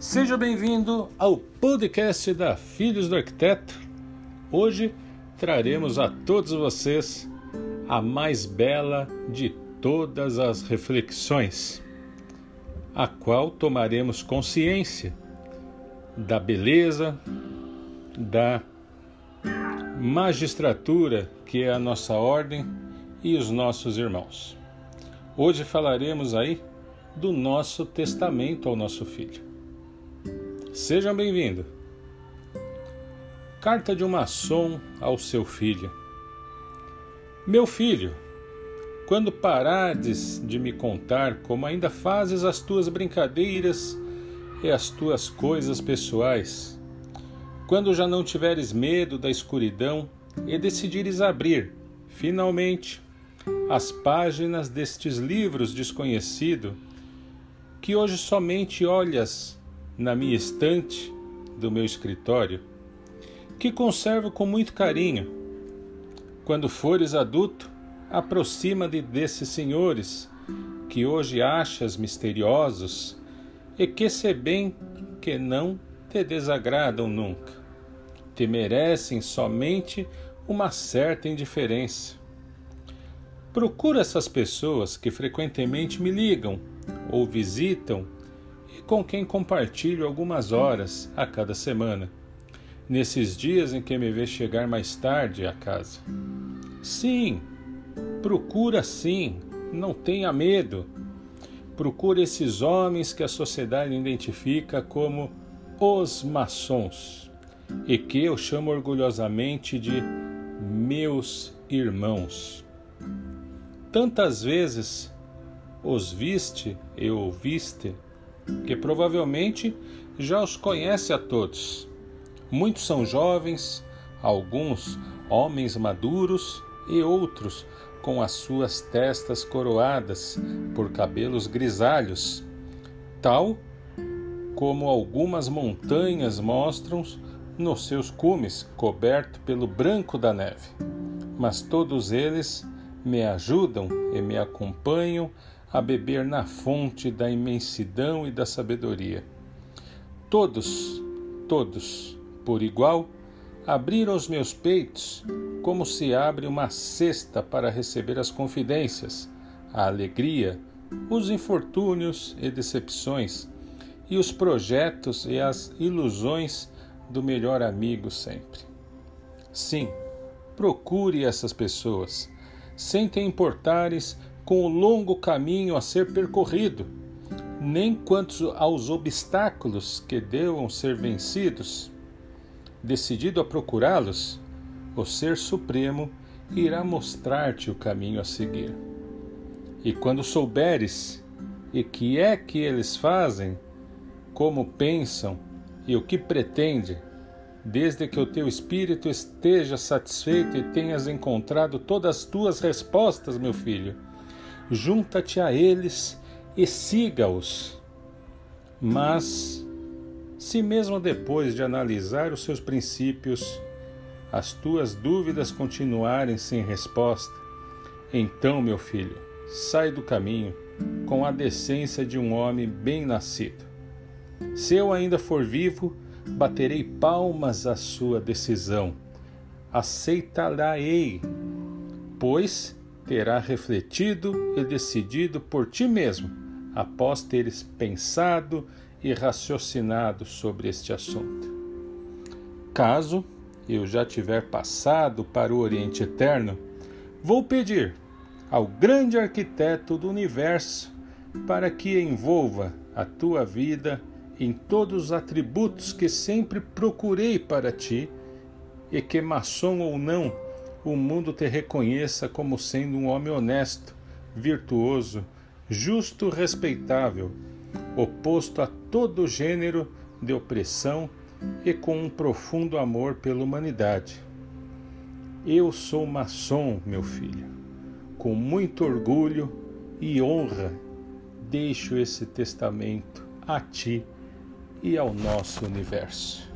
Seja bem-vindo ao podcast da Filhos do Arquiteto. Hoje traremos a todos vocês a mais bela de todas as reflexões, a qual tomaremos consciência da beleza, da magistratura que é a nossa ordem e os nossos irmãos. Hoje falaremos aí do nosso testamento ao nosso filho. Sejam bem-vindos. Carta de um maçom ao seu filho. Meu filho, quando parades de me contar como ainda fazes as tuas brincadeiras e as tuas coisas pessoais, quando já não tiveres medo da escuridão e decidires abrir, finalmente, as páginas destes livros desconhecidos que hoje somente olhas na minha estante do meu escritório, que conservo com muito carinho. Quando fores adulto, aproxima-te desses senhores que hoje achas misteriosos e que se bem que não te desagradam nunca, te merecem somente uma certa indiferença. Procura essas pessoas que frequentemente me ligam ou visitam e com quem compartilho algumas horas a cada semana, nesses dias em que me vê chegar mais tarde à casa. Sim, procura sim, não tenha medo. Procure esses homens que a sociedade identifica como os maçons e que eu chamo orgulhosamente de meus irmãos. Tantas vezes os viste e ouviste, que provavelmente já os conhece a todos. Muitos são jovens, alguns homens maduros e outros com as suas testas coroadas por cabelos grisalhos, tal como algumas montanhas mostram nos seus cumes, coberto pelo branco da neve. Mas todos eles me ajudam e me acompanham a beber na fonte da imensidão e da sabedoria. Todos, todos, por igual, abriram os meus peitos como se abre uma cesta para receber as confidências, a alegria, os infortúnios e decepções, e os projetos e as ilusões do melhor amigo sempre. Sim, procure essas pessoas sem te importares com o longo caminho a ser percorrido, nem quanto aos obstáculos que devam ser vencidos. Decidido a procurá-los, o Ser Supremo irá mostrar-te o caminho a seguir. E quando souberes e que é que eles fazem, como pensam e o que pretende, desde que o teu espírito esteja satisfeito e tenhas encontrado todas as tuas respostas, meu filho, junta-te a eles e siga-os. Mas, se mesmo depois de analisar os seus princípios, as tuas dúvidas continuarem sem resposta, então, meu filho, sai do caminho com a decência de um homem bem nascido. Se eu ainda for vivo, baterei palmas à sua decisão. Aceitá-la-ei, pois terá refletido e decidido por ti mesmo, após teres pensado e raciocinado sobre este assunto. Caso eu já tiver passado para o Oriente Eterno, vou pedir ao grande arquiteto do universo para que envolva a tua vida em todos os atributos que sempre procurei para ti, e que, maçom ou não, o mundo te reconheça como sendo um homem honesto, virtuoso, justo, respeitável, oposto a todo gênero de opressão e com um profundo amor pela humanidade. Eu sou maçom, meu filho. Com muito orgulho e honra, deixo esse testamento a ti e ao nosso universo.